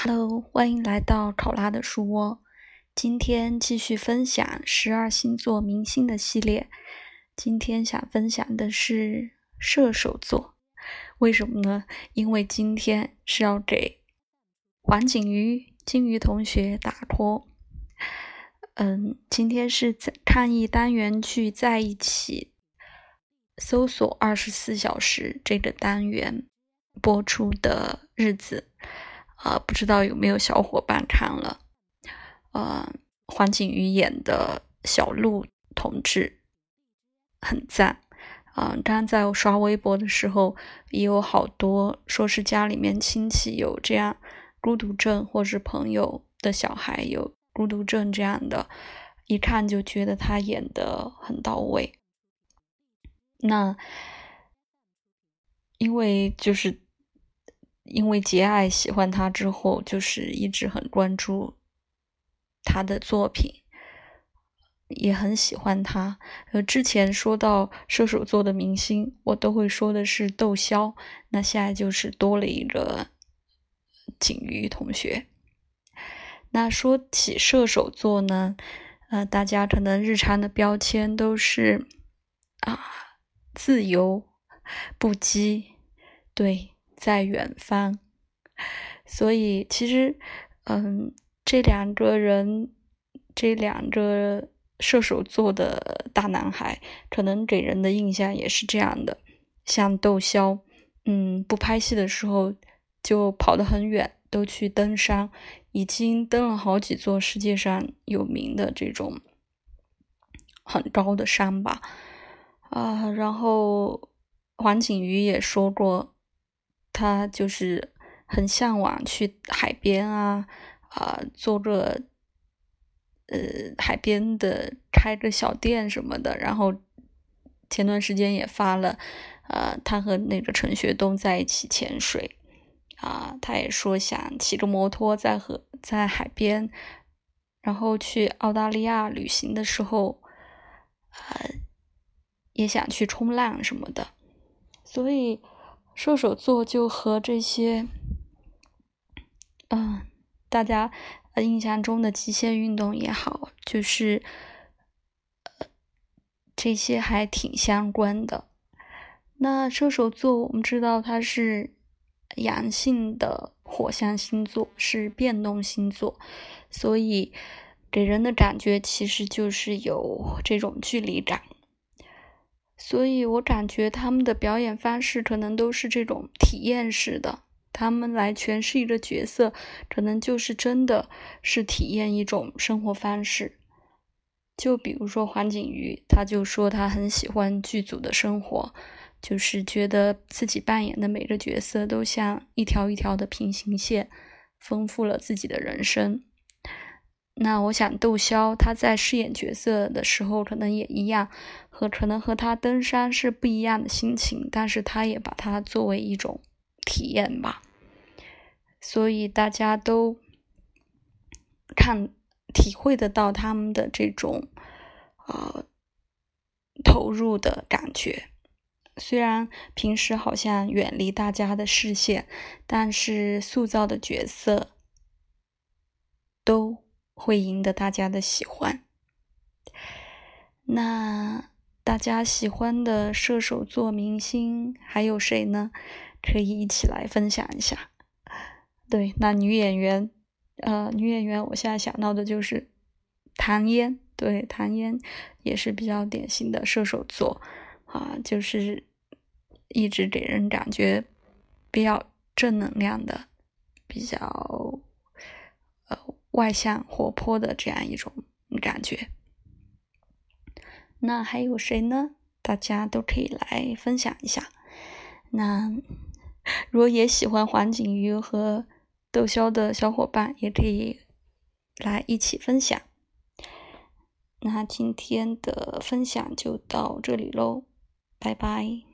Hello，欢迎来到考拉的书窝。今天继续分享十二星座明星的系列。今天想分享的是射手座。为什么呢？因为今天是要给黄景瑜、金鱼同学打 call。嗯，今天是在抗疫单元剧在一起搜索二十四小时这个单元播出的日子。啊，不知道有没有小伙伴看了？呃，黄景瑜演的小鹿同志很赞。嗯，刚刚在我刷微博的时候，也有好多说是家里面亲戚有这样孤独症，或是朋友的小孩有孤独症这样的，一看就觉得他演的很到位。那因为就是。因为杰爱喜欢他之后，就是一直很关注他的作品，也很喜欢他。呃，之前说到射手座的明星，我都会说的是窦骁，那现在就是多了一个景瑜同学。那说起射手座呢，呃，大家可能日常的标签都是啊，自由、不羁，对。在远方，所以其实，嗯，这两个人，这两个射手座的大男孩，可能给人的印象也是这样的。像窦骁，嗯，不拍戏的时候就跑得很远，都去登山，已经登了好几座世界上有名的这种很高的山吧。啊，然后黄景瑜也说过。他就是很向往去海边啊，啊，做个呃海边的开个小店什么的。然后前段时间也发了，呃，他和那个陈学冬在一起潜水啊，他也说想骑着摩托在河在海边，然后去澳大利亚旅行的时候，呃，也想去冲浪什么的，所以。射手座就和这些，嗯，大家印象中的极限运动也好，就是呃这些还挺相关的。那射手座，我们知道它是阳性的火象星座，是变动星座，所以给人的感觉其实就是有这种距离感。所以我感觉他们的表演方式可能都是这种体验式的，他们来诠释一个角色，可能就是真的是体验一种生活方式。就比如说黄景瑜，他就说他很喜欢剧组的生活，就是觉得自己扮演的每个角色都像一条一条的平行线，丰富了自己的人生。那我想，窦骁他在饰演角色的时候，可能也一样，和可能和他登山是不一样的心情，但是他也把它作为一种体验吧。所以大家都看体会得到他们的这种呃投入的感觉。虽然平时好像远离大家的视线，但是塑造的角色都。会赢得大家的喜欢。那大家喜欢的射手座明星还有谁呢？可以一起来分享一下。对，那女演员，呃，女演员，我现在想到的就是唐嫣。对，唐嫣也是比较典型的射手座啊，就是一直给人感觉比较正能量的，比较。外向活泼的这样一种感觉，那还有谁呢？大家都可以来分享一下。那如果也喜欢黄景瑜和窦骁的小伙伴，也可以来一起分享。那今天的分享就到这里喽，拜拜。